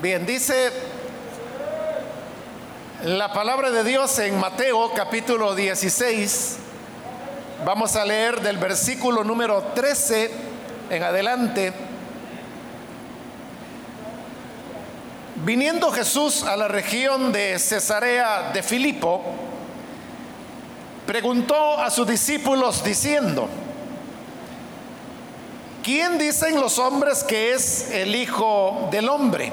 Bien, dice la palabra de Dios en Mateo capítulo 16. Vamos a leer del versículo número 13 en adelante. Viniendo Jesús a la región de Cesarea de Filipo, preguntó a sus discípulos diciendo, ¿quién dicen los hombres que es el Hijo del Hombre?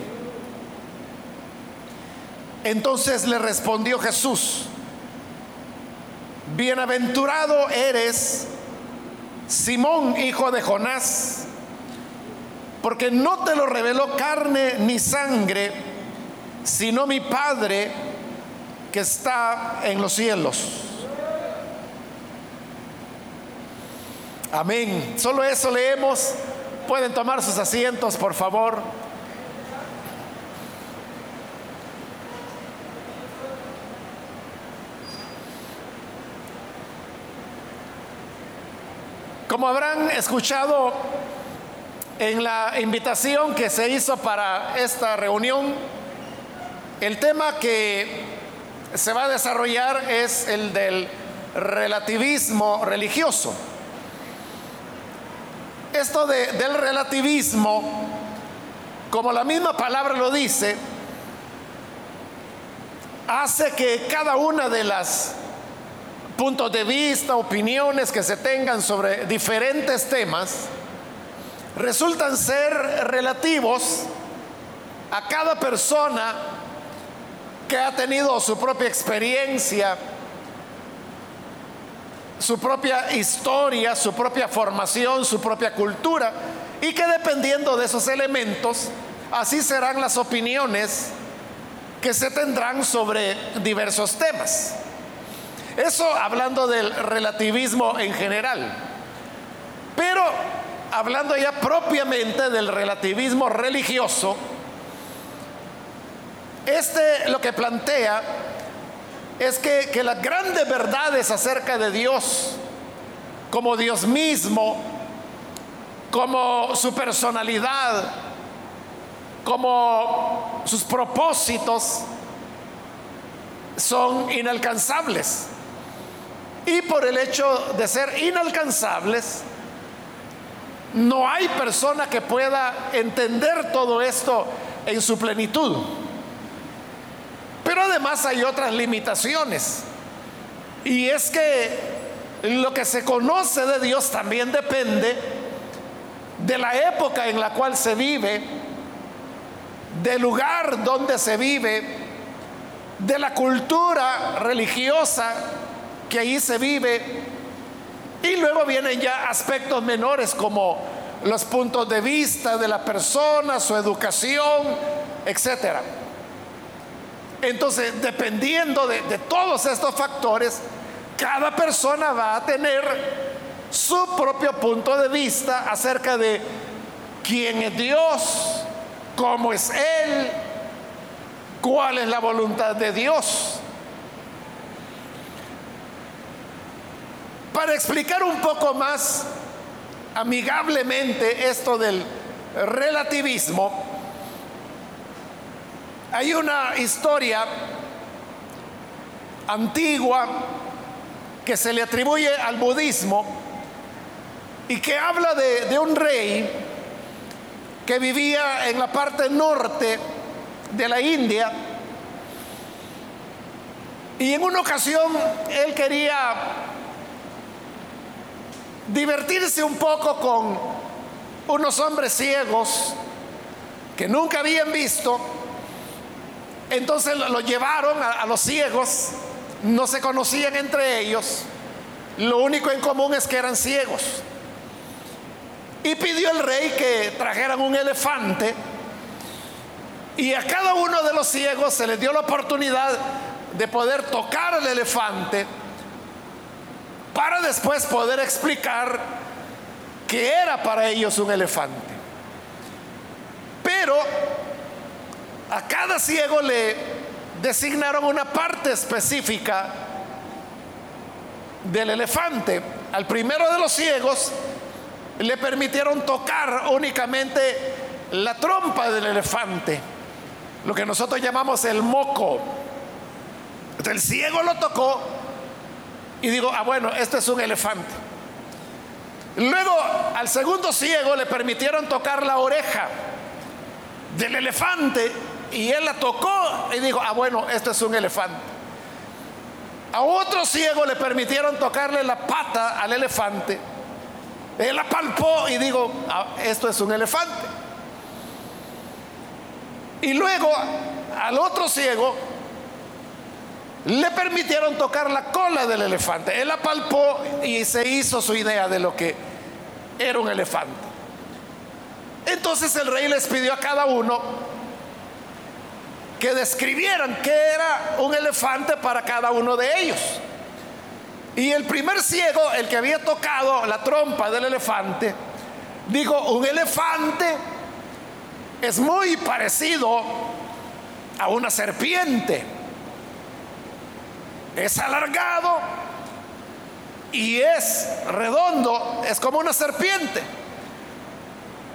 Entonces le respondió Jesús, bienaventurado eres, Simón, hijo de Jonás, porque no te lo reveló carne ni sangre, sino mi Padre que está en los cielos. Amén. Solo eso leemos. Pueden tomar sus asientos, por favor. Como habrán escuchado en la invitación que se hizo para esta reunión, el tema que se va a desarrollar es el del relativismo religioso. Esto del relativismo, como la misma palabra lo dice, hace que cada una de las puntos de vista, opiniones que se tengan sobre diferentes temas, resultan ser relativos a cada persona que ha tenido su propia experiencia, su propia historia, su propia formación, su propia cultura, y que dependiendo de esos elementos, así serán las opiniones que se tendrán sobre diversos temas. Eso hablando del relativismo en general. Pero hablando ya propiamente del relativismo religioso, este lo que plantea es que, las grandes verdades acerca de Dios, como Dios mismo, como su personalidad, como sus propósitos, son inalcanzables. Y por el hecho de ser inalcanzables, no hay persona que pueda entender todo esto en su plenitud. Pero además hay otras limitaciones. Y es que lo que se conoce de Dios también depende de la época en la cual se vive, del lugar donde se vive, de la cultura religiosa que ahí se vive. Y luego vienen ya aspectos menores como los puntos de vista de la persona, su educación, etc. Entonces, dependiendo de, de todos estos factores, cada persona va a tener su propio punto de vista acerca de quién es Dios, cómo es Él, cuál es la voluntad de Dios. Para explicar un poco más amigablemente esto del relativismo, hay una historia antigua que se le atribuye al budismo y que habla de, un rey que vivía en la parte norte de la India. Y en una ocasión él quería divertirse un poco con unos hombres ciegos que nunca habían visto. Entonces lo llevaron a, los ciegos, no se conocían entre ellos, lo único en común es que eran ciegos. y pidió el rey que trajeran un elefante y a cada uno de los ciegos se les dio la oportunidad de poder tocar el elefante para después poder explicar que era para ellos un elefante. Pero a cada ciego le designaron una parte específica del elefante. Al primero de los ciegos le permitieron tocar únicamente la trompa del elefante, lo que nosotros llamamos el moco. el ciego lo tocó y digo, ah, bueno, este es un elefante. Luego al segundo ciego le permitieron tocar la oreja del elefante y él la tocó y dijo, ah, bueno, este es un elefante. A otro ciego le permitieron tocarle la pata al elefante. Él la palpó y digo, ah, esto es un elefante. Y luego al otro ciego le permitieron tocar la cola del elefante. Él la palpó y se hizo su idea de lo que era un elefante. Entonces el rey les pidió a cada uno que describieran qué era un elefante para cada uno de ellos. Y el primer ciego, el que había tocado la trompa del elefante, dijo, un elefante es muy parecido a una serpiente. Es alargado y es redondo, es como una serpiente.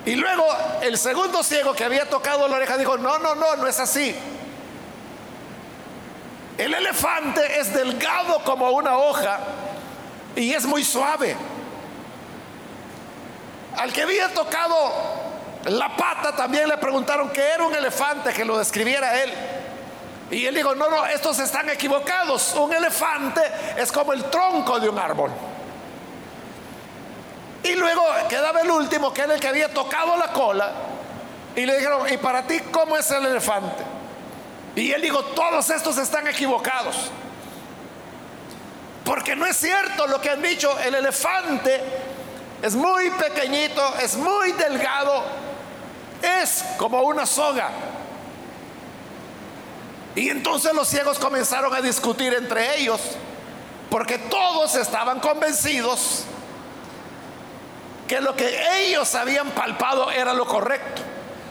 Y luego el segundo ciego que había tocado la oreja dijo, no, no, no, no es así. El elefante es delgado como una hoja y es muy suave. Al que había tocado la pata también le preguntaron que era un elefante, que lo describiera él. Y él dijo, no, no, estos están equivocados. Un elefante es como el tronco de un árbol. Y luego quedaba el último, que era el que había tocado la cola. Y le dijeron, ¿y para ti cómo es el elefante? Y él dijo, todos estos están equivocados. Porque no es cierto lo que han dicho, el elefante es muy pequeñito, es muy delgado, es como una soga. Y entonces los ciegos comenzaron a discutir entre ellos, porque todos estaban convencidos que lo que ellos habían palpado era lo correcto.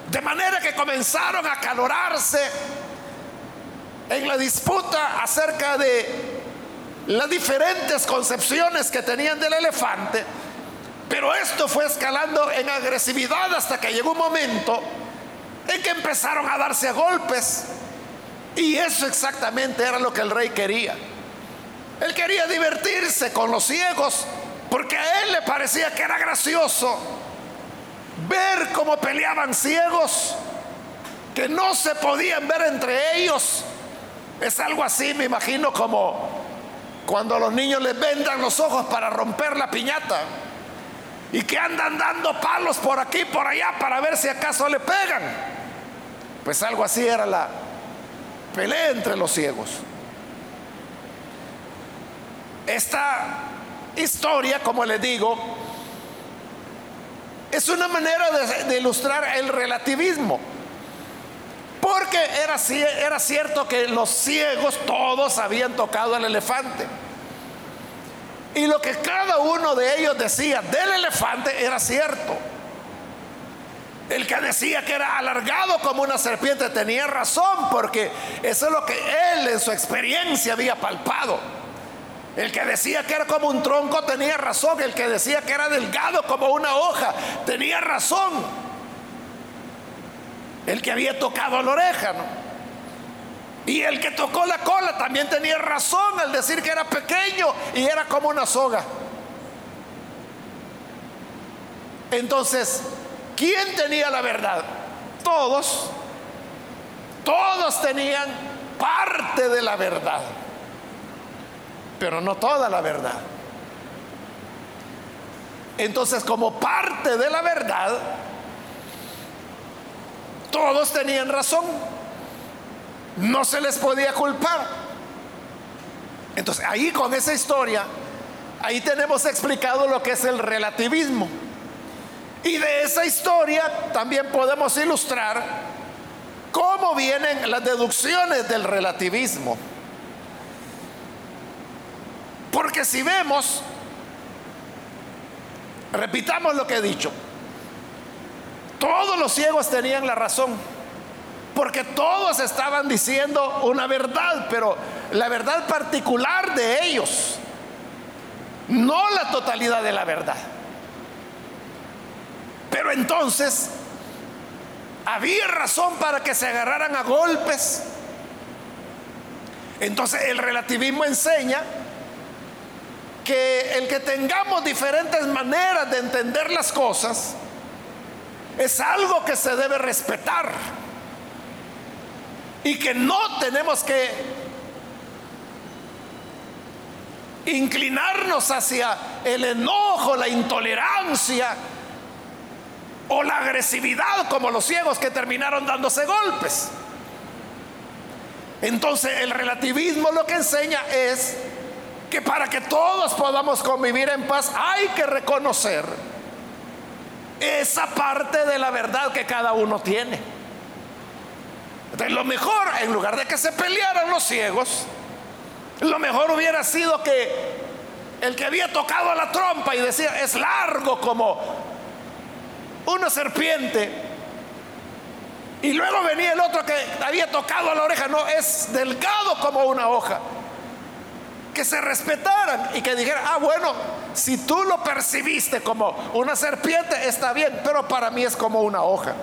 De manera que comenzaron a calorarse en la disputa acerca de las diferentes concepciones que tenían del elefante, pero esto fue escalando en agresividad hasta que llegó un momento en que empezaron a darse a golpes. Y eso exactamente era lo que el rey quería. Él quería divertirse con los ciegos porque a él le parecía que era gracioso ver cómo peleaban ciegos que no se podían ver entre ellos es algo así, me imagino, como cuando a los niños les vendan los ojos para romper la piñata y que andan dando palos por aquí y por allá para ver si acaso le pegan. Pues algo así era la pelea entre los ciegos. Esta historia, como les digo, es una manera de, ilustrar el relativismo. Porque era, era cierto que los ciegos todos habían tocado el elefante. Y lo que cada uno de ellos decía del elefante era cierto. El que decía que era alargado como una serpiente tenía razón, porque eso es lo que él en su experiencia había palpado. El que decía que era como un tronco tenía razón. El que decía que era delgado como una hoja tenía razón el que había tocado la oreja, Y el que tocó la cola también tenía razón al decir que era pequeño y era como una soga. Entonces, ¿quién tenía la verdad? Todos. Todos tenían parte de la verdad, pero no toda la verdad. Entonces, como parte de la verdad, todos tenían razón. No se les podía culpar. Entonces, ahí con esa historia, ahí tenemos explicado lo que es el relativismo. Y de esa historia también podemos ilustrar cómo vienen las deducciones del relativismo. Porque si vemos, repitamos lo que he dicho, todos los ciegos tenían la razón, porque todos estaban diciendo una verdad, pero la verdad particular de ellos, no la totalidad de la verdad. Pero entonces había razón para que se agarraran a golpes. Entonces el relativismo enseña que el que tengamos diferentes maneras de entender las cosas es algo que se debe respetar y que no tenemos que inclinarnos hacia el enojo, la intolerancia, o la agresividad como los ciegos que terminaron dándose golpes. Entonces el relativismo lo que enseña es que para que todos podamos convivir en paz hay que reconocer esa parte de la verdad que cada uno tiene. Lo mejor, en lugar de que se pelearan los ciegos, lo mejor hubiera sido que el que había tocado la trompa y decía, es largo como una serpiente. Y luego venía el otro que había tocado a la oreja. No, es delgado como una hoja. Que se respetaran y que dijeran, ah, bueno, si tú lo percibiste como una serpiente, está bien, pero para mí es como una hoja.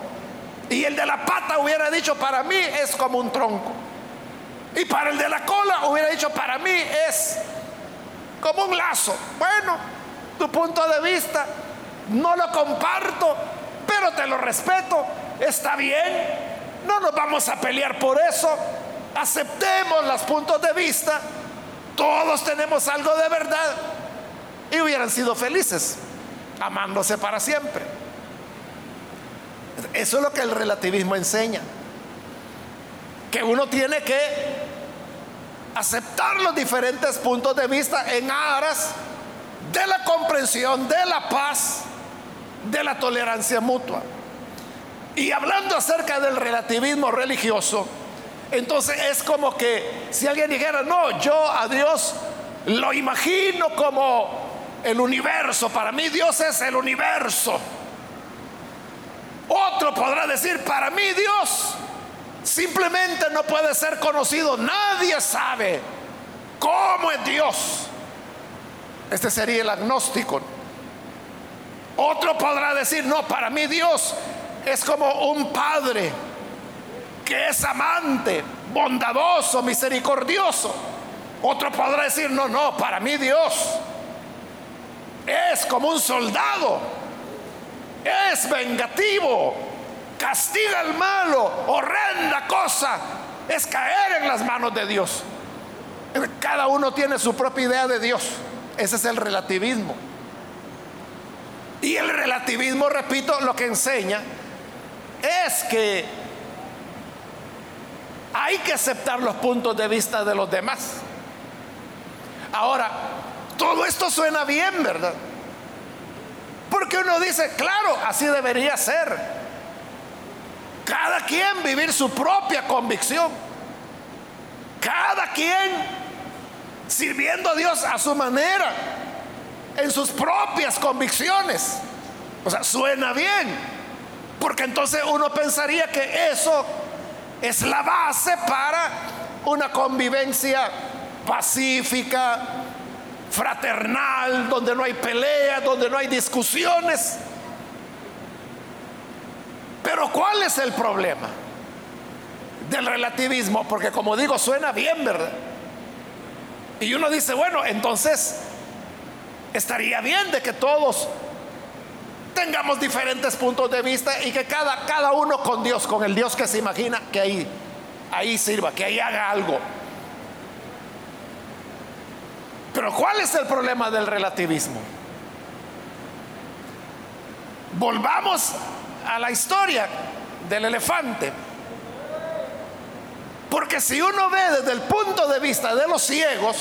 Y el de la pata hubiera dicho, para mí es como un tronco. Y para el de la cola hubiera dicho, para mí es como un lazo. Bueno, tu punto de vista no lo comparto, pero te lo respeto, está bien, no nos vamos a pelear por eso, aceptemos los puntos de vista, todos tenemos algo de verdad. Y hubieran sido felices, amándose para siempre. Eso es lo que el relativismo enseña, que uno tiene que aceptar los diferentes puntos de vista en aras de la comprensión, de la paz de la tolerancia mutua. Y hablando acerca del relativismo religioso, entonces es como que si alguien dijera, no, yo a Dios lo imagino como el universo, para mí Dios es el universo. Otro podrá decir, para mí Dios simplemente no puede ser conocido, nadie sabe cómo es Dios. Este sería el agnóstico. Otro podrá decir, no, para mí Dios es como un padre que es amante, bondadoso, misericordioso. Otro podrá decir, no, no, para mí Dios es como un soldado, es vengativo, castiga al malo, horrenda cosa, es caer en las manos de Dios. Cada uno tiene su propia idea de Dios. Ese es el relativismo. Y el relativismo, repito, lo que enseña es que hay que aceptar los puntos de vista de los demás. Ahora, todo esto suena bien, ¿verdad? Porque uno dice, claro, así debería ser. Cada quien vivir su propia convicción. Cada quien sirviendo a Dios a su manera en sus propias convicciones. O sea, suena bien, porque entonces uno pensaría que eso es la base para una convivencia pacífica, fraternal, donde no hay peleas, donde no hay discusiones. Pero ¿cuál es el problema del relativismo? Porque como digo, suena bien, ¿verdad? Y uno dice, bueno, entonces estaría bien de que todos tengamos diferentes puntos de vista y que cada, cada uno con Dios, con el Dios que se imagina, que ahí, ahí sirva, que ahí haga algo. Pero ¿cuál es el problema del relativismo? Volvamos a la historia del elefante. Porque si uno ve desde el punto de vista de los ciegos,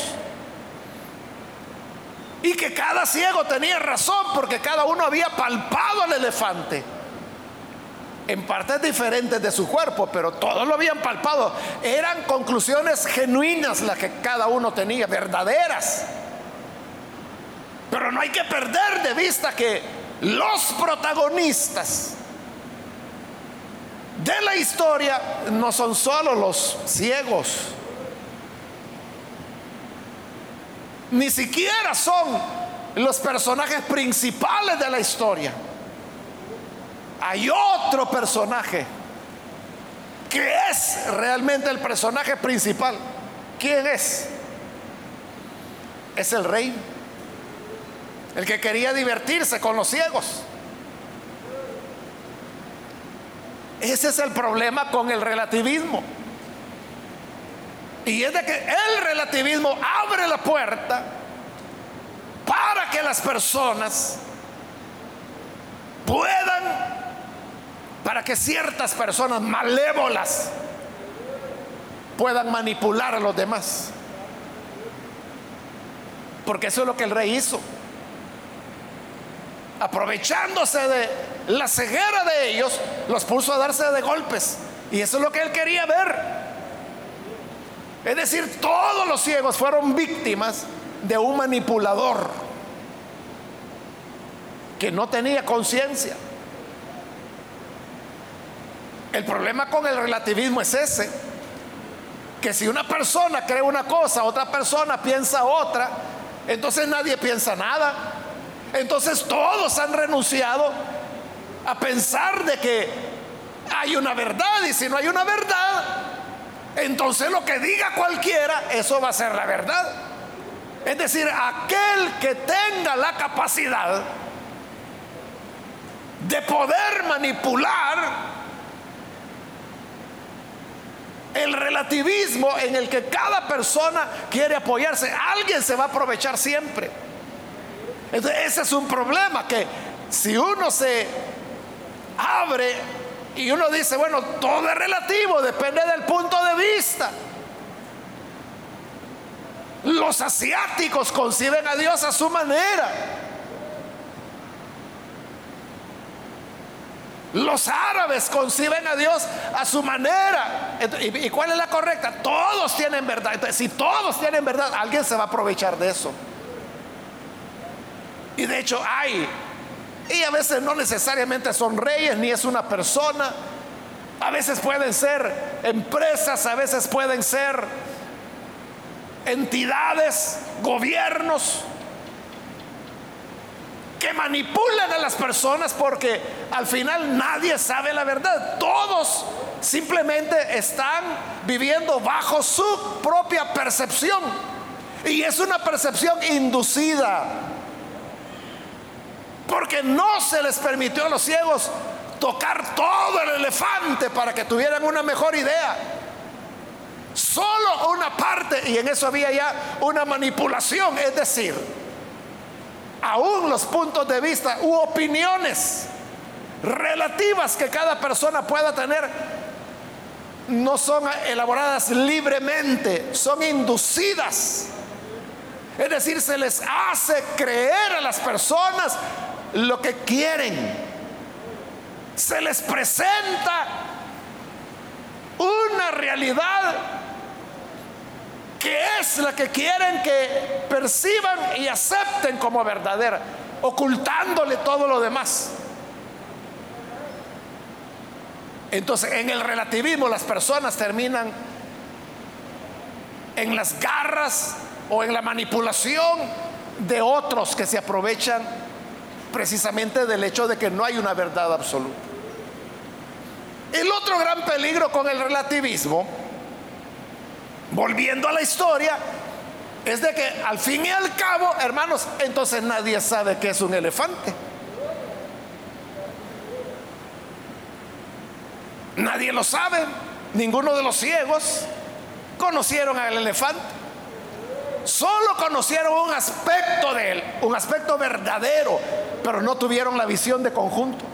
Y que cada ciego tenía razón porque cada uno había palpado al elefante en partes diferentes de su cuerpo, pero todos lo habían palpado. Eran conclusiones genuinas las que cada uno tenía, verdaderas. Pero no hay que perder de vista que los protagonistas de la historia no son solo los ciegos, ni siquiera son los personajes principales de la historia hay otro personaje que es realmente el personaje principal. ¿Quién es? Es el rey, el que quería divertirse con los ciegos. Ese es el problema con el relativismo. Y es de que el relativismo abre la puerta para que las personas puedan para que ciertas personas malévolas puedan manipular a los demás. Porque eso es lo que el rey hizo. Aprovechándose de la ceguera de ellos, los puso a darse de golpes. Y eso es lo que él quería ver. Es decir, todos los ciegos fueron víctimas de un manipulador que no tenía conciencia. El problema con el relativismo es ese, que si una persona cree una cosa, otra persona piensa otra, entonces nadie piensa nada. Entonces todos han renunciado a pensar de que hay una verdad y si no hay una verdad, entonces lo que diga cualquiera, eso va a ser la verdad. Es decir, aquel que tenga la capacidad de poder manipular el relativismo en el que cada persona quiere apoyarse, alguien se va a aprovechar siempre. ese es un problema que si uno se abre y uno dice, bueno, todo es relativo, depende del punto de vista. Los asiáticos conciben a Dios a su manera. Los árabes conciben a Dios a su manera. ¿Y cuál es la correcta? Todos tienen verdad. Si todos tienen verdad, alguien se va a aprovechar de eso. Y de hecho hay. Y a veces no necesariamente son reyes ni es una persona. A veces pueden ser empresas, a veces pueden ser entidades, gobiernos que manipulan a las personas porque al final nadie sabe la verdad. Todos simplemente están viviendo bajo su propia percepción. Y es una percepción inducida. Porque no se les permitió a los ciegos tocar todo el elefante para que tuvieran una mejor idea. Solo una parte, y en eso había ya una manipulación, es decir, aún los puntos de vista u opiniones relativas que cada persona pueda tener no son elaboradas libremente, son inducidas. Es decir, se les hace creer a las personas lo que quieren. Se les presenta una realidad que es la que quieren que perciban y acepten como verdadera, ocultándole todo lo demás. Entonces, en el relativismo las personas terminan en las garras o en la manipulación de otros que se aprovechan precisamente del hecho de que no hay una verdad absoluta. El otro gran peligro con el relativismo volviendo a la historia, es de que al fin y al cabo, hermanos, entonces nadie sabe qué es un elefante. Nadie lo sabe. Ninguno de los ciegos conocieron al elefante. Solo conocieron un aspecto de él, un aspecto verdadero, pero no tuvieron la visión de conjunto.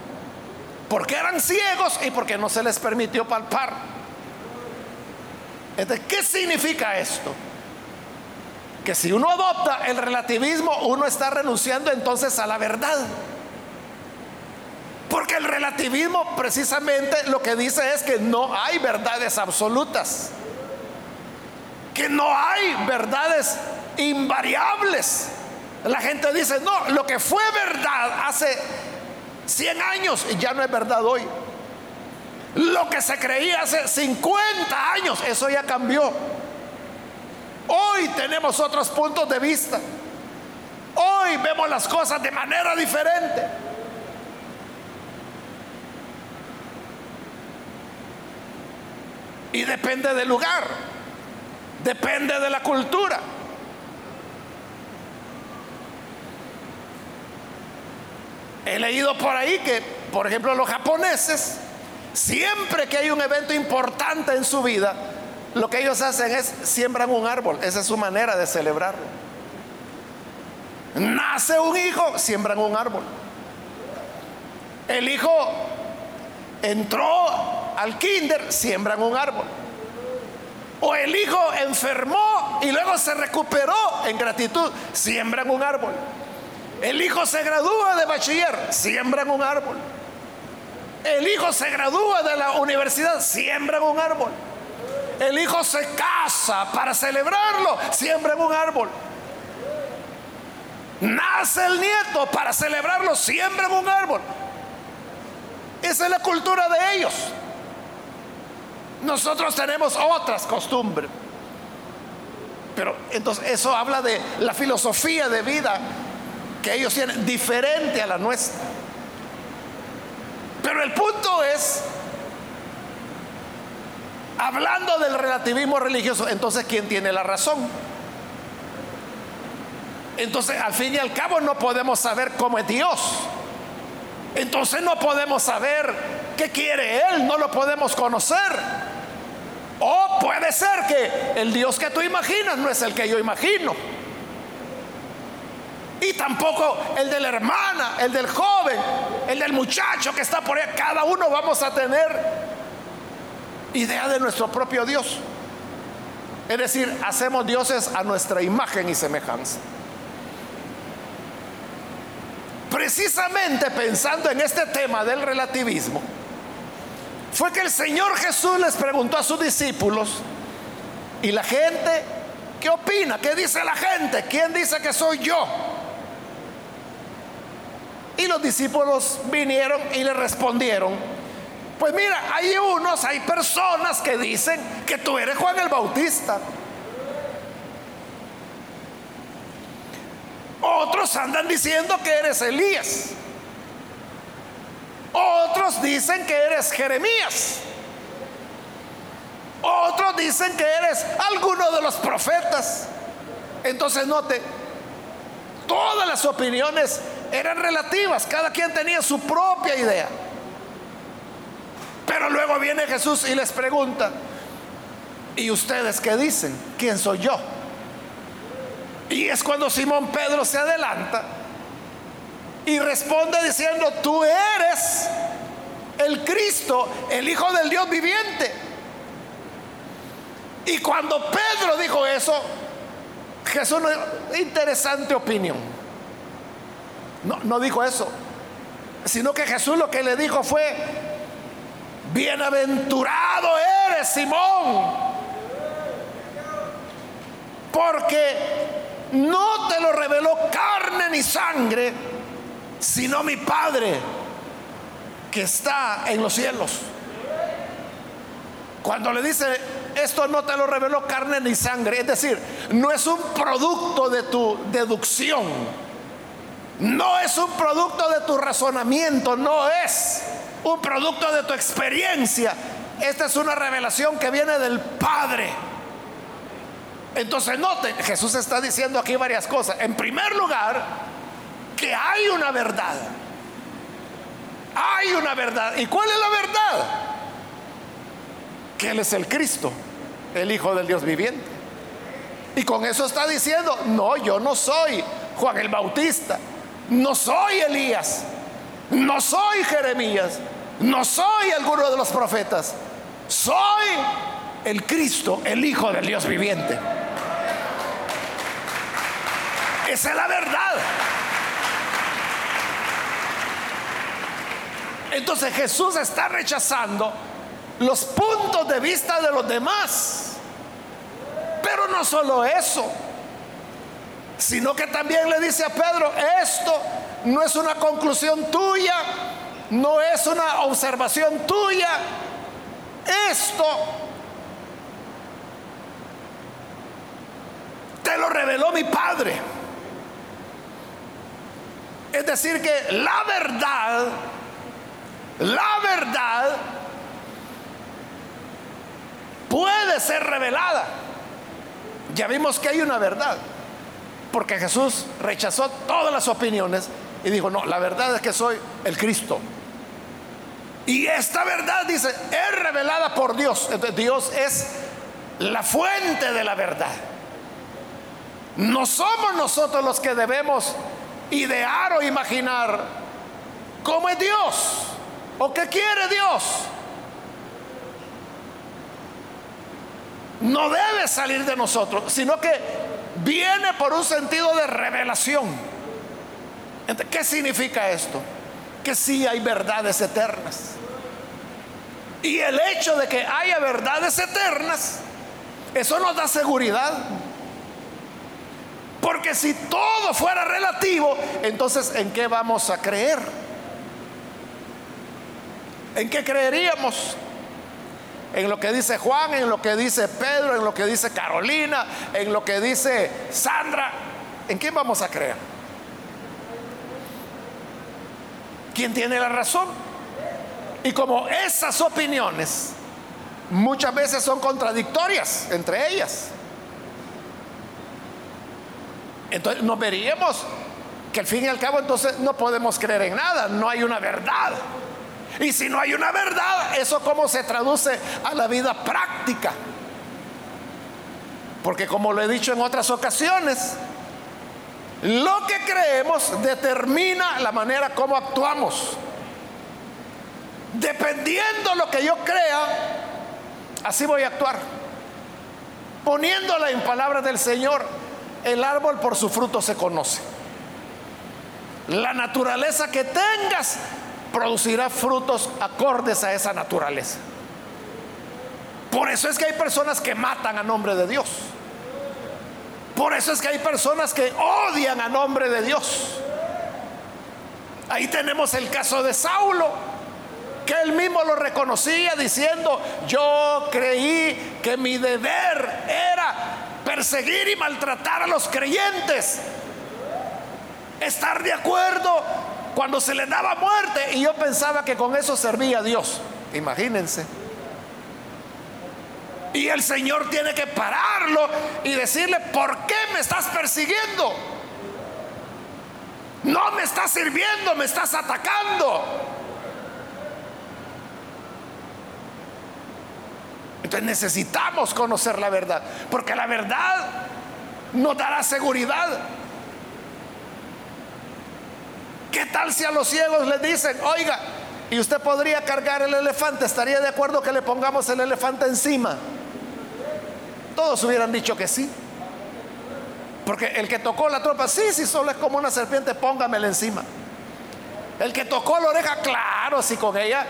Porque eran ciegos y porque no se les permitió palpar. ¿qué significa esto? que si uno adopta el relativismo, uno está renunciando entonces a la verdad. Porque el relativismo precisamente lo que dice es que no hay verdades absolutas, que no hay verdades invariables. La gente dice, no, lo que fue verdad hace 100 años ya no es verdad hoy. Lo que se creía hace 50 años, eso ya cambió. Hoy tenemos otros puntos de vista. Hoy vemos las cosas de manera diferente. Y depende del lugar, depende de la cultura. He leído por ahí que, por ejemplo, los japoneses, siempre que hay un evento importante en su vida, lo que ellos hacen es siembran un árbol. Esa es su manera de celebrarlo. Nace un hijo, siembran un árbol. El hijo entró al kinder, siembran un árbol. O el hijo enfermó y luego se recuperó en gratitud, siembran un árbol. El hijo se gradúa de bachiller, siembran un árbol. El hijo se gradúa de la universidad, siembran un árbol. El hijo se casa para celebrarlo, siembran un árbol. Nace el nieto para celebrarlo, siembran un árbol. Esa es la cultura de ellos. Nosotros tenemos otras costumbres. Pero entonces eso habla de la filosofía de vida que ellos tienen diferente a la nuestra. Pero el punto es, hablando del relativismo religioso, entonces ¿quién tiene la razón? Entonces, al fin y al cabo, no podemos saber cómo es Dios. Entonces no podemos saber qué quiere Él, no lo podemos conocer. O puede ser que el Dios que tú imaginas no es el que yo imagino. Y tampoco el de la hermana, el del joven, el del muchacho que está por ahí. Cada uno vamos a tener idea de nuestro propio Dios. Es decir, hacemos dioses a nuestra imagen y semejanza. Precisamente pensando en este tema del relativismo, fue que el Señor Jesús les preguntó a sus discípulos, ¿y la gente qué opina? ¿Qué dice la gente? ¿Quién dice que soy yo? Y los discípulos vinieron y le respondieron, pues mira, hay unos, hay personas que dicen que tú eres Juan el Bautista. Otros andan diciendo que eres Elías. Otros dicen que eres Jeremías. Otros dicen que eres alguno de los profetas. Entonces note, todas las opiniones eran relativas, cada quien tenía su propia idea. Pero luego viene Jesús y les pregunta, ¿y ustedes qué dicen? ¿Quién soy yo? Y es cuando Simón Pedro se adelanta y responde diciendo, tú eres el Cristo, el Hijo del Dios viviente. Y cuando Pedro dijo eso, Jesús, interesante opinión. No, no dijo eso, sino que Jesús lo que le dijo fue, bienaventurado eres Simón, porque no te lo reveló carne ni sangre, sino mi Padre que está en los cielos. Cuando le dice, esto no te lo reveló carne ni sangre, es decir, no es un producto de tu deducción, no es un producto de tu razonamiento, no es un producto de tu experiencia. Esta es una revelación que viene del Padre. Entonces noten, Jesús está diciendo aquí varias cosas. En primer lugar, que hay una verdad. Hay una verdad. ¿Y cuál es la verdad? Que Él es el Cristo, el Hijo del Dios viviente. Y con eso está diciendo, no, yo no soy Juan el Bautista, no soy Elías, no soy Jeremías, no soy alguno de los profetas, soy el Cristo, el Hijo del Dios viviente. Esa es la verdad. Entonces Jesús está rechazando los puntos de vista de los demás. Pero no solo eso, sino que también le dice a Pedro, esto no es una conclusión tuya, no es una observación tuya, esto te lo reveló mi Padre. Es decir, que la verdad, la verdad puede ser revelada. Ya vimos que hay una verdad, porque Jesús rechazó todas las opiniones y dijo, no, la verdad es que soy el Cristo. Y esta verdad, dice, es revelada por Dios. Dios es la fuente de la verdad. No somos nosotros los que debemos idear o imaginar cómo es Dios o qué quiere Dios. No debe salir de nosotros, sino que viene por un sentido de revelación. ¿Qué significa esto? Que sí hay verdades eternas. Y el hecho de que haya verdades eternas, eso nos da seguridad. Porque si todo fuera relativo, entonces ¿en qué vamos a creer? ¿En qué creeríamos? En lo que dice Juan, en lo que dice Pedro, en lo que dice Carolina, en lo que dice Sandra. ¿En quién vamos a creer? ¿Quién tiene la razón? Y como esas opiniones muchas veces son contradictorias entre ellas, entonces nos veríamos que al fin y al cabo entonces no podemos creer en nada, no hay una verdad. Y si no hay una verdad, eso cómo se traduce a la vida práctica. Porque como lo he dicho en otras ocasiones, lo que creemos determina la manera como actuamos. Dependiendo lo que yo crea, así voy a actuar. Poniéndola en palabras del Señor, el árbol por su fruto se conoce. La naturaleza que tengas producirá frutos acordes a esa naturaleza. Por eso es que hay personas que matan a nombre de Dios. Por eso es que hay personas que odian a nombre de Dios. Ahí tenemos el caso de Saulo, que él mismo lo reconocía diciendo, yo creí que mi deber era perseguir y maltratar a los creyentes, estar de acuerdo cuando se le daba muerte y yo pensaba que con eso servía a Dios. Imagínense. Y el Señor tiene que pararlo y decirle, ¿por qué me estás persiguiendo? No me estás sirviendo, me estás atacando. Entonces necesitamos conocer la verdad, porque la verdad nos dará seguridad. ¿Qué tal si a los ciegos les dicen, oiga, y usted podría cargar el elefante? ¿Estaría de acuerdo que le pongamos el elefante encima? Todos hubieran dicho que sí. Porque el que tocó la tropa, sí, sí, solo es como una serpiente, póngamela encima. El que tocó la oreja, claro, si con ella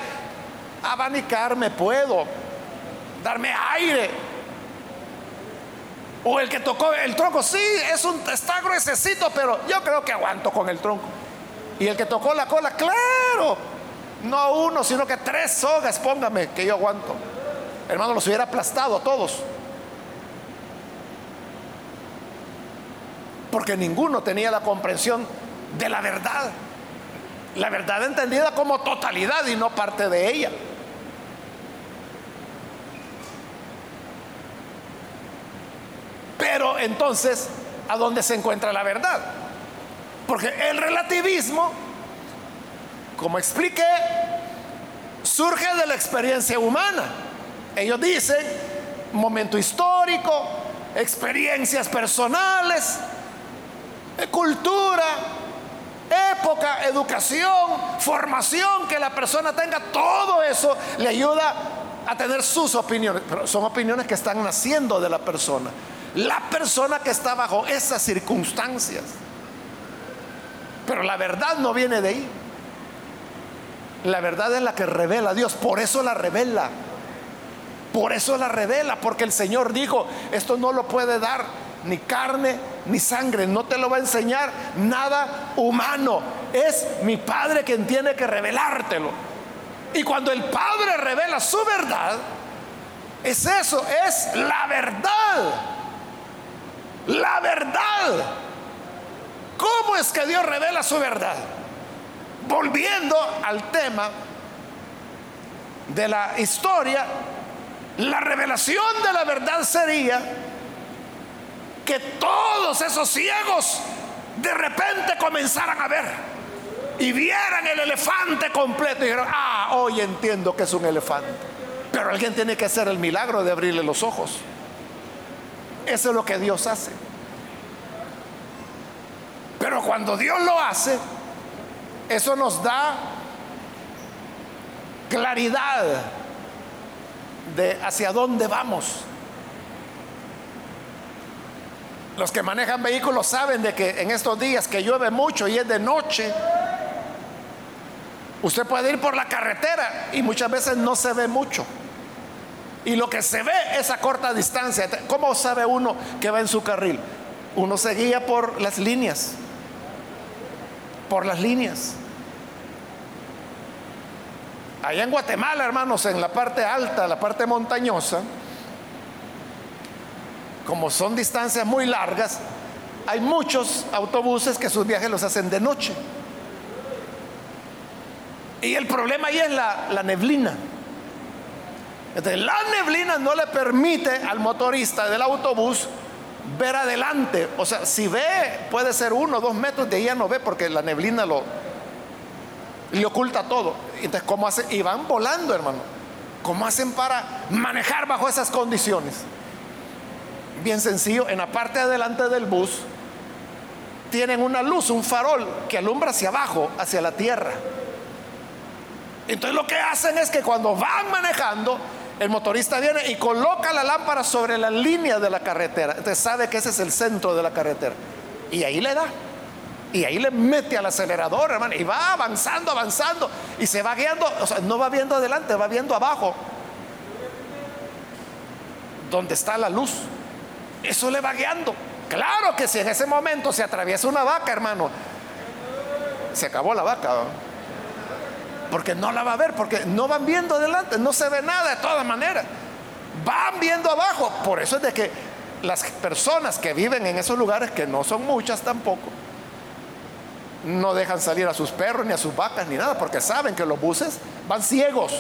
abanicarme puedo darme aire. O el que tocó el tronco, sí, es un, está gruesecito, pero yo creo que aguanto con el tronco. Y el que tocó la cola, claro, no uno, sino que tres sogas, póngame, que yo aguanto. Hermano, los hubiera aplastado a todos. Porque ninguno tenía la comprensión de la verdad. La verdad entendida como totalidad y no parte de ella. Pero entonces, ¿a dónde se encuentra la verdad? Porque el relativismo, como expliqué, surge de la experiencia humana. Ellos dicen, momento histórico, experiencias personales, cultura, época, educación, formación que la persona tenga, todo eso le ayuda a tener sus opiniones, pero son opiniones que están naciendo de la persona la persona que está bajo esas circunstancias. Pero la verdad no viene de ahí. La verdad es la que revela a Dios. Por eso la revela. Por eso la revela. Porque el Señor dijo, esto no lo puede dar ni carne ni sangre. No te lo va a enseñar nada humano. Es mi Padre quien tiene que revelártelo. Y cuando el Padre revela su verdad, es eso, es la verdad. La verdad. ¿Cómo es que Dios revela su verdad? Volviendo al tema de la historia, la revelación de la verdad sería que todos esos ciegos de repente comenzaran a ver y vieran el elefante completo y dijeron, ah, hoy entiendo que es un elefante. Pero alguien tiene que hacer el milagro de abrirle los ojos. Eso es lo que Dios hace. Pero cuando Dios lo hace, eso nos da claridad de hacia dónde vamos. Los que manejan vehículos saben de que en estos días que llueve mucho y es de noche, usted puede ir por la carretera y muchas veces no se ve mucho. Y lo que se ve es a corta distancia. ¿Cómo sabe uno que va en su carril? Uno se guía por las líneas. Por las líneas. Allá en Guatemala, hermanos, en la parte alta, la parte montañosa, como son distancias muy largas, hay muchos autobuses que sus viajes los hacen de noche. Y el problema ahí es la, neblina. La neblina no le permite al motorista del autobús ver adelante. O sea, si ve, puede ser uno o dos metros, de ahí ya no ve porque la neblina lo, le oculta todo. Entonces, ¿cómo hacen? Y van volando, hermano. ¿Cómo hacen para manejar bajo esas condiciones? Bien sencillo, en la parte de adelante del bus tienen una luz, un farol que alumbra hacia abajo, hacia la tierra. Entonces lo que hacen es que cuando van manejando, el motorista viene y coloca la lámpara sobre la línea de la carretera. Entonces sabe que ese es el centro de la carretera. Y ahí le da. Y ahí le mete al acelerador, hermano, y va avanzando, avanzando, y se va guiando, o sea, no va viendo adelante, va viendo abajo, donde está la luz. Eso le va guiando. Claro que si en ese momento se atraviesa una vaca, hermano, se acabó la vaca. Porque no la va a ver, porque no van viendo adelante, no se ve nada de todas maneras. Van viendo abajo. Por eso es de que las personas que viven en esos lugares, que no son muchas tampoco, no dejan salir a sus perros ni a sus vacas ni nada, porque saben que los buses van ciegos,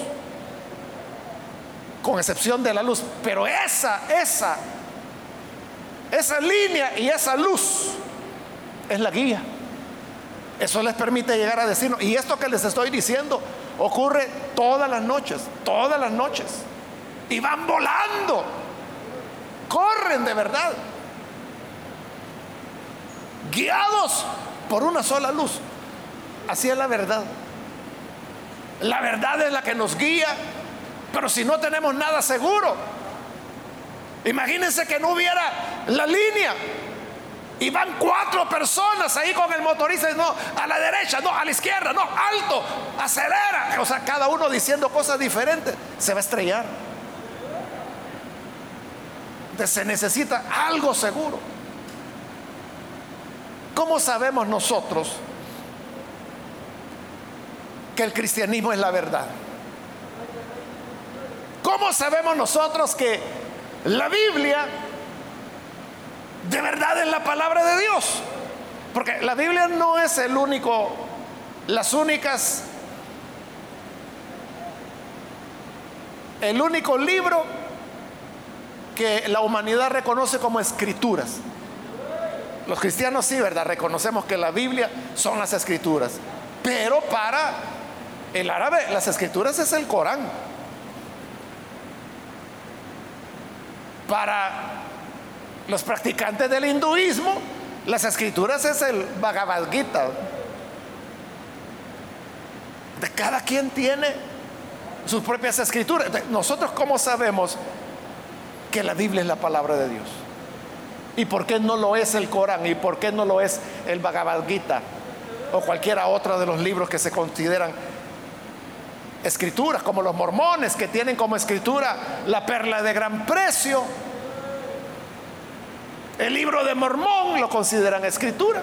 con excepción de la luz. Pero esa, esa, esa línea y esa luz es la guía. Eso les permite llegar a destino. Y esto que les estoy diciendo ocurre todas las noches, todas las noches. Y van volando, corren de verdad, guiados por una sola luz. Así es la verdad. La verdad es la que nos guía, pero si no tenemos nada seguro, imagínense que no hubiera la línea y van cuatro personas ahí con el motorista, no, a la derecha, no, a la izquierda, no, alto, acelera. O sea, cada uno diciendo cosas diferentes, se va a estrellar. Entonces se necesita algo seguro. ¿Cómo sabemos nosotros que el cristianismo es la verdad? ¿Cómo sabemos nosotros que la Biblia de verdad es la palabra de Dios? Porque la Biblia no es el único, las únicas, el único libro que la humanidad reconoce como escrituras. Los cristianos sí, ¿verdad? Reconocemos que la Biblia son las escrituras. Pero para el árabe las escrituras es el Corán. Para los practicantes del hinduismo, las escrituras es el Bhagavad Gita. De cada quien tiene sus propias escrituras. Nosotros, ¿cómo sabemos que la Biblia es la palabra de Dios? ¿Y por qué no lo es el Corán? ¿Y por qué no lo es el Bhagavad Gita? o cualquiera otra de los libros que se consideran escrituras, como los mormones que tienen como escritura la perla de gran precio. El libro de Mormón lo consideran escritura.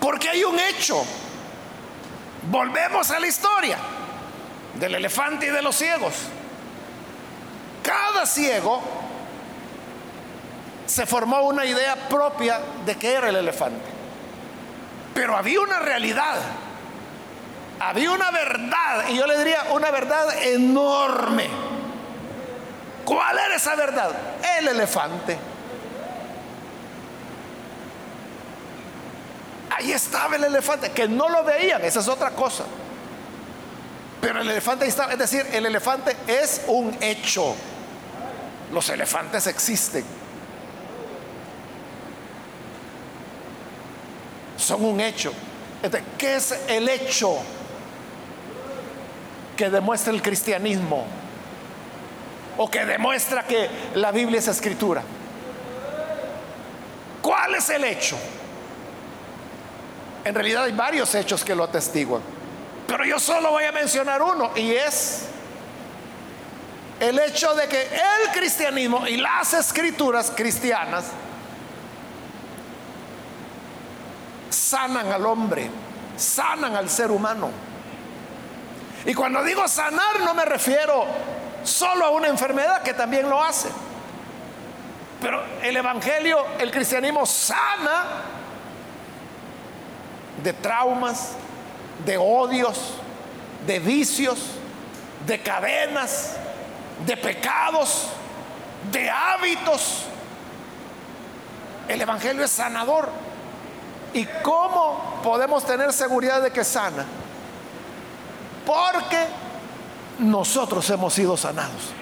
Porque hay un hecho. Volvemos a la historia del elefante y de los ciegos. Cada ciego se formó una idea propia de qué era el elefante. Pero había una realidad, había una verdad, y yo le diría una verdad enorme. ¿Cuál era esa verdad? El elefante. Ahí estaba el elefante, que no lo veían, esa es otra cosa. Pero el elefante ahí estaba, es decir, el elefante es un hecho. Los elefantes existen. Son un hecho. ¿Qué es el hecho que demuestra el cristianismo? O que demuestra que la Biblia es escritura. ¿Cuál es el hecho? En realidad hay varios hechos que lo atestiguan. Pero yo solo voy a mencionar uno y es el hecho de que el cristianismo y las escrituras cristianas sanan al hombre, sanan al ser humano. Y cuando digo sanar no me refiero solo a una enfermedad que también lo hace. Pero el Evangelio, el cristianismo sana de traumas, de odios, de vicios, de cadenas, de pecados, de hábitos. El Evangelio es sanador. ¿Y cómo podemos tener seguridad de que sana? Porque nosotros hemos sido sanados.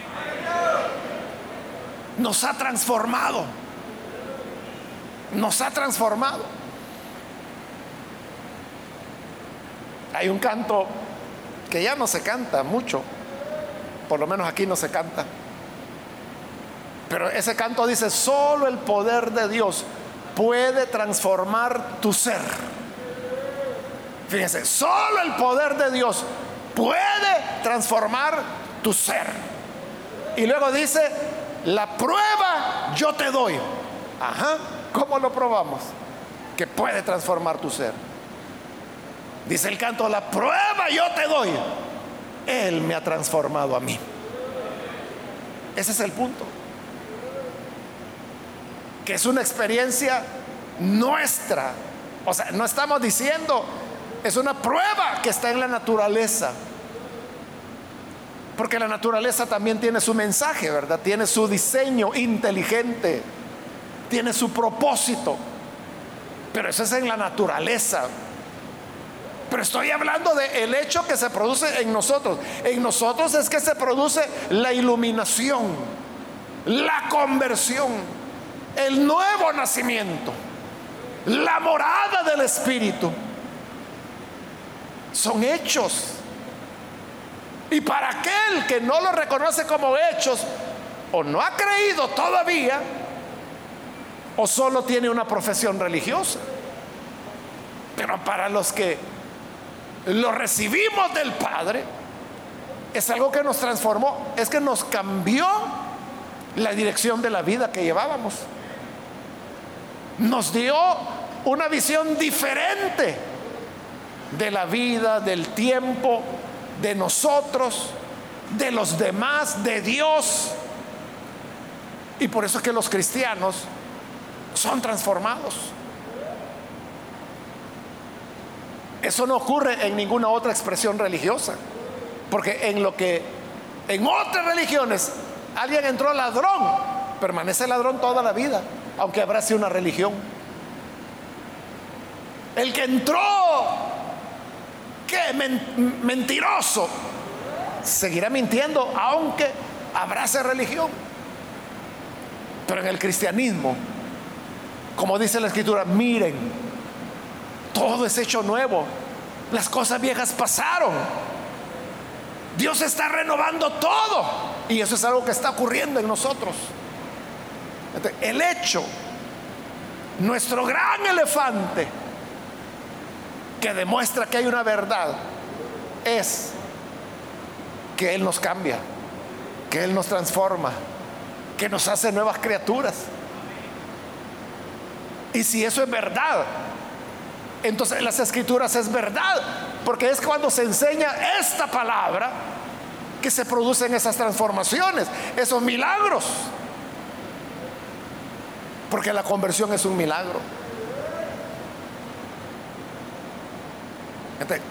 Nos ha transformado. Nos ha transformado. Hay un canto que ya no se canta mucho, por lo menos aquí no se canta. Pero ese canto dice, solo el poder de Dios puede transformar tu ser. Fíjense, solo el poder de Dios puede transformar tu ser. Y luego dice, la prueba yo te doy. Ajá, ¿cómo lo probamos? Que puede transformar tu ser. Dice el canto, la prueba yo te doy. Él me ha transformado a mí. Ese es el punto. Que es una experiencia nuestra. O sea, no estamos diciendo, es una prueba que está en la naturaleza. Porque la naturaleza también tiene su mensaje, ¿verdad? Tiene su diseño inteligente, tiene su propósito. Pero eso es en la naturaleza. Pero estoy hablando del hecho que se produce en nosotros. En nosotros es que se produce la iluminación, la conversión, el nuevo nacimiento, la morada del Espíritu. Son hechos. Y para aquel que no lo reconoce como hechos, o no ha creído todavía, o solo tiene una profesión religiosa. Pero para los que lo recibimos del Padre, es algo que nos transformó, es que nos cambió la dirección de la vida que llevábamos. Nos dio una visión diferente de la vida, del tiempo, de nosotros, de los demás, de Dios. Y por eso es que los cristianos son transformados. Eso no ocurre en ninguna otra expresión religiosa. Porque en lo que en otras religiones alguien entró ladrón, permanece ladrón toda la vida, aunque habrá sido una religión. El que entró, mentiroso, seguirá mintiendo aunque abrace religión. Pero en el cristianismo, como dice la escritura, miren, todo es hecho nuevo. Las cosas viejas pasaron. Dios está renovando todo. Y eso es algo que está ocurriendo en nosotros. El hecho nuestro gran elefante que demuestra que hay una verdad es que Él nos cambia, que Él nos transforma, que nos hace nuevas criaturas. Y si eso es verdad, entonces las escrituras es verdad, porque es cuando se enseña esta palabra que se producen esas transformaciones, esos milagros. Porque la conversión es un milagro.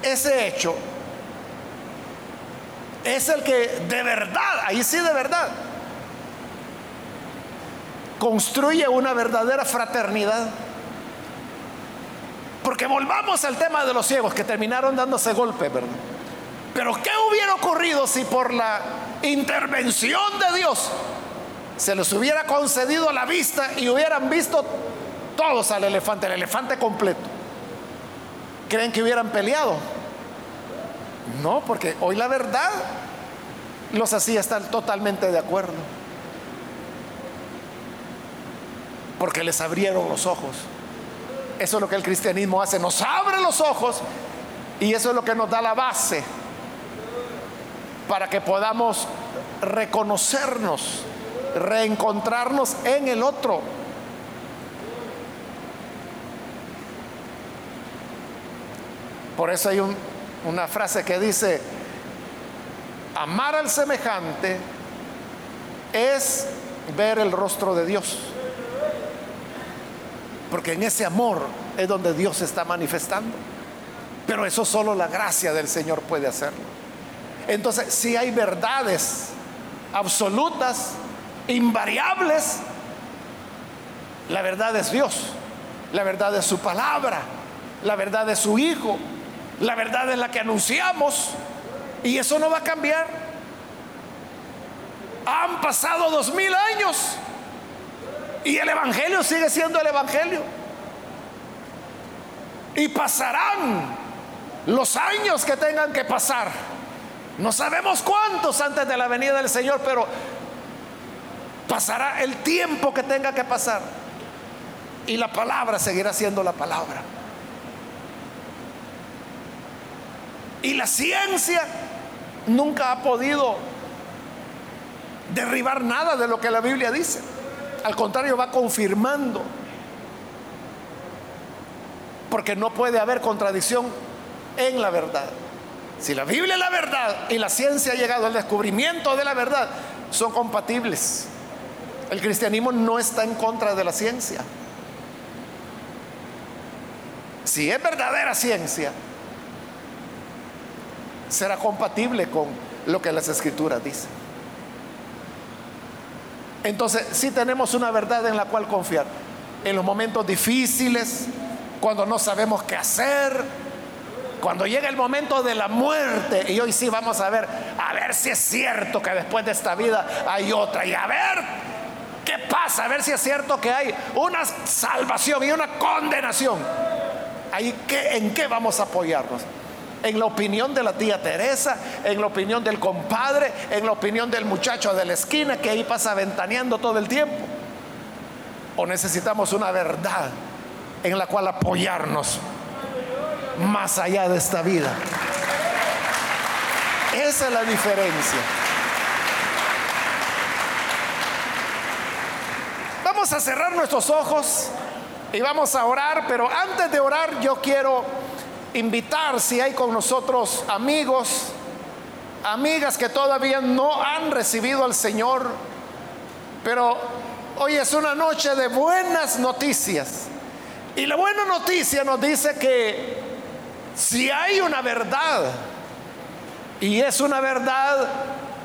Ese hecho es el que de verdad, ahí sí de verdad, construye una verdadera fraternidad. Porque volvamos al tema de los ciegos que terminaron dándose golpe, ¿verdad? Pero ¿qué hubiera ocurrido si por la intervención de Dios se les hubiera concedido la vista y hubieran visto todos al elefante, el elefante completo? ¿Creen que hubieran peleado? No, porque hoy la verdad los hacía estar totalmente de acuerdo. Porque les abrieron los ojos. Eso es lo que el cristianismo hace, nos abre los ojos y eso es lo que nos da la base para que podamos reconocernos, reencontrarnos en el otro. Por eso hay un una frase que dice, amar al semejante es ver el rostro de Dios. Porque en ese amor es donde Dios se está manifestando. Pero eso solo la gracia del Señor puede hacerlo. Entonces, si hay verdades absolutas, invariables, la verdad es Dios, la verdad es su palabra, la verdad es su Hijo, la verdad es la que anunciamos y eso no va a cambiar. Han pasado dos mil años y el Evangelio sigue siendo el Evangelio. Y pasarán los años que tengan que pasar. No sabemos cuántos antes de la venida del Señor, pero pasará el tiempo que tenga que pasar. Y la palabra seguirá siendo la palabra. Y la ciencia nunca ha podido derribar nada de lo que la Biblia dice. Al contrario, va confirmando. Porque no puede haber contradicción en la verdad. Si la Biblia es la verdad y la ciencia ha llegado al descubrimiento de la verdad, son compatibles. El cristianismo no está en contra de la ciencia. Si es verdadera ciencia, será compatible con lo que las escrituras dicen. Entonces, si tenemos una verdad en la cual confiar. En los momentos difíciles, cuando no sabemos qué hacer, cuando llega el momento de la muerte, y hoy sí vamos a ver, a ver si es cierto que después de esta vida hay otra, y a ver qué pasa, a ver si es cierto que hay una salvación y una condenación. Ahí, ¿En qué vamos a apoyarnos? En la opinión de la tía Teresa, en la opinión del compadre, en la opinión del muchacho de la esquina que ahí pasa ventaneando todo el tiempo. O necesitamos una verdad en la cual apoyarnos más allá de esta vida. Esa es la diferencia. Vamos a cerrar nuestros ojos y vamos a orar, pero antes de orar yo quiero invitar si hay con nosotros amigos, amigas que todavía no han recibido al Señor, pero hoy es una noche de buenas noticias. Y la buena noticia nos dice que si hay una verdad, y es una verdad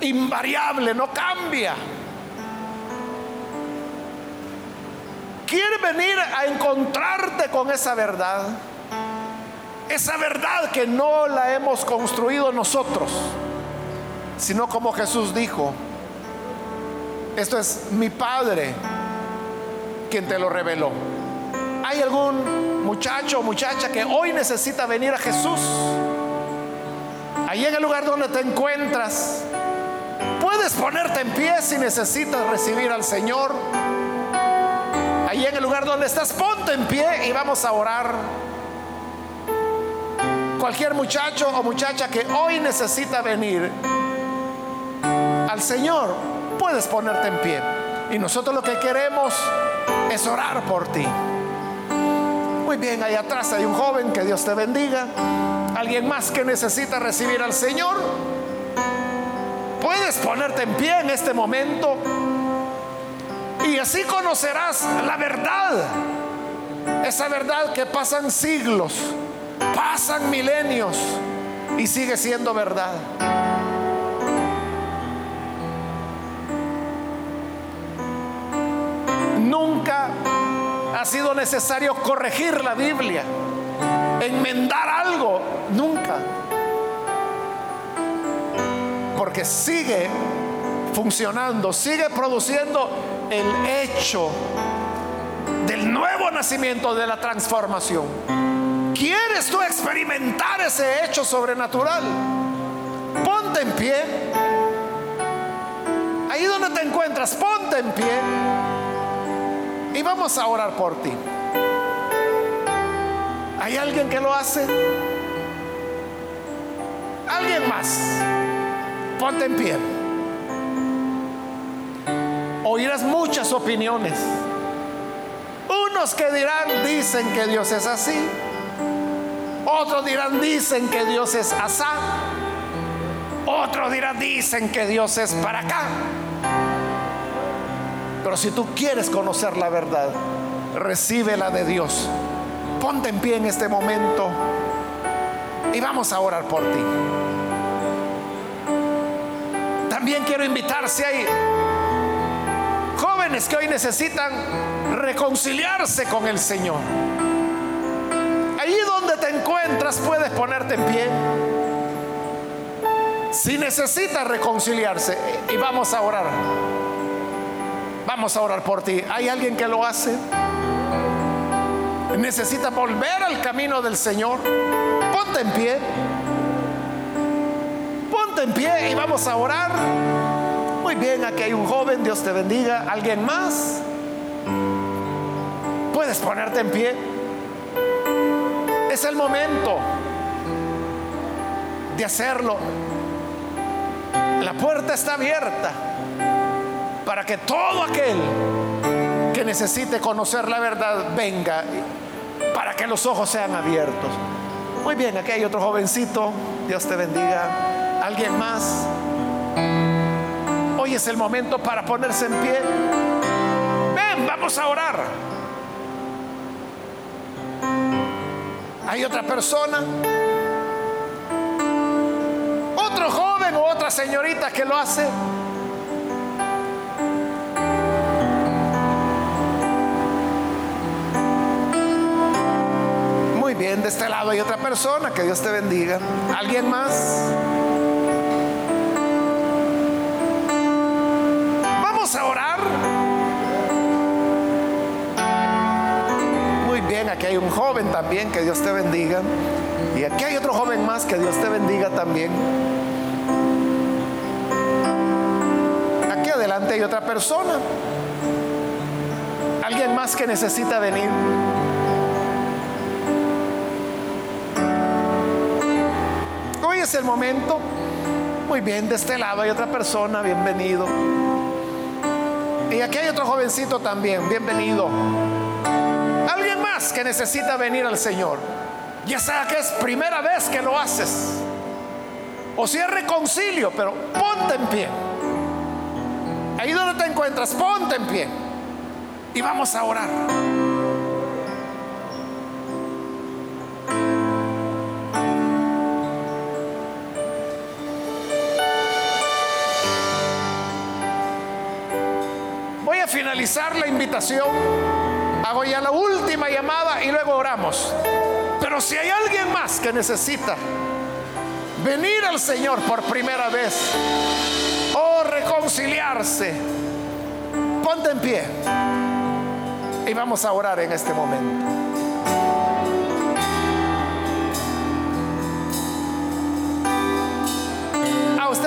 invariable, no cambia, ¿Quieres venir a encontrarte con esa verdad? Esa verdad que no la hemos construido nosotros, sino como Jesús dijo, esto es mi Padre quien te lo reveló. ¿Hay algún muchacho o muchacha que hoy necesita venir a Jesús? Ahí en el lugar donde te encuentras, puedes ponerte en pie si necesitas recibir al Señor ahí en el lugar donde estás, ponte en pie y vamos a orar. Cualquier muchacho o muchacha que hoy necesita venir al Señor, puedes ponerte en pie. Y nosotros lo que queremos es orar por ti. Muy bien, ahí atrás hay un joven, que Dios te bendiga. Alguien más que necesita recibir al Señor. Puedes ponerte en pie en este momento y así conocerás la verdad. Esa verdad que pasan siglos, pasan milenios y sigue siendo verdad. Nunca ha sido necesario corregir la Biblia, enmendar algo, nunca. Porque sigue funcionando, sigue produciendo el hecho del nuevo nacimiento, de la transformación. ¿Quieres tú experimentar ese hecho sobrenatural? Ponte en pie. Ahí donde te encuentras, ponte en pie. Y vamos a orar por ti. ¿Hay alguien que lo hace? ¿Alguien más? Ponte en pie oirás muchas opiniones. Unos que dirán, dicen que Dios es así. Otros dirán, dicen que Dios es asá. Otros dirán, dicen que Dios es para acá. Pero si tú quieres conocer la verdad, recibe la de Dios. Ponte en pie en este momento y vamos a orar por ti. También quiero invitar si hay jóvenes que hoy necesitan reconciliarse con el Señor. Encuentras puedes ponerte en pie. Si necesitas reconciliarse, y vamos a orar. Vamos a orar por ti. ¿Hay alguien que lo hace? Necesita volver al camino del Señor. Ponte en pie. Ponte en pie y vamos a orar. Muy bien, aquí hay un joven, Dios te bendiga. ¿Alguien más? Puedes ponerte en pie. Es el momento de hacerlo. La puerta está abierta para que todo aquel que necesite conocer la verdad venga, para que los ojos sean abiertos. Muy bien, aquí hay otro jovencito, Dios te bendiga. ¿Alguien más? Hoy es el momento para ponerse en pie. Ven, vamos a orar. Hay otra persona, otro joven o otra señorita que lo hace. Muy bien, de este lado hay otra persona, que Dios te bendiga. ¿Alguien más? Aquí hay un joven también, que Dios te bendiga. Y aquí hay otro joven más, que Dios te bendiga también. Aquí adelante hay otra persona. Alguien más que necesita venir. Hoy es el momento. Muy bien, de este lado hay otra persona, bienvenido. Y aquí hay otro jovencito también, bienvenido. Que necesita venir al Señor. Ya sea que es primera vez que lo haces. O si es reconcilio, pero ponte en pie. Ahí donde te encuentras, ponte en pie. Y vamos a orar. finalizar la invitación, hago ya la última llamada y luego oramos. Pero si hay alguien más que necesita venir al Señor por primera vez o reconciliarse, ponte en pie y vamos a orar en este momento.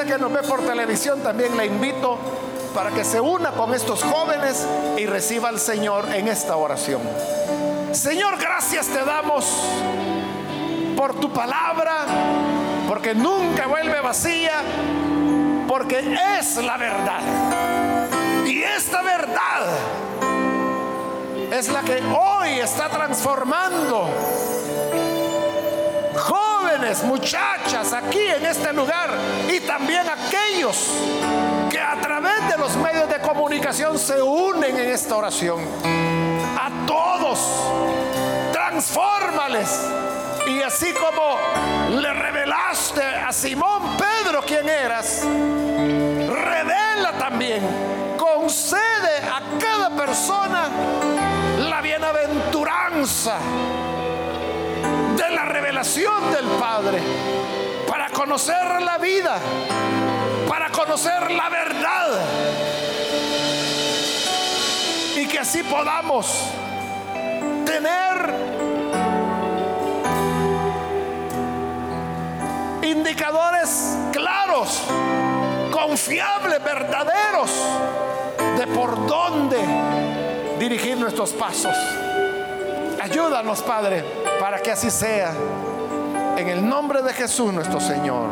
Que nos ve por televisión, también le invito para que se una con estos jóvenes y reciba al Señor en esta oración. Señor, gracias te damos por tu palabra, porque nunca vuelve vacía, porque es la verdad. Y esta verdad es la que hoy está transformando muchachas aquí en este lugar y también aquellos que a través de los medios de comunicación se unen en esta oración. A todos, transfórmales. Y así como le revelaste a Simón Pedro quién eras, revela también, concede a cada persona la bienaventuranza de la revelación del Padre para conocer la vida, para conocer la verdad y que así podamos tener indicadores claros, confiables, verdaderos de por dónde dirigir nuestros pasos. Ayúdanos, Padre, para que así sea. En el nombre de Jesús nuestro Señor.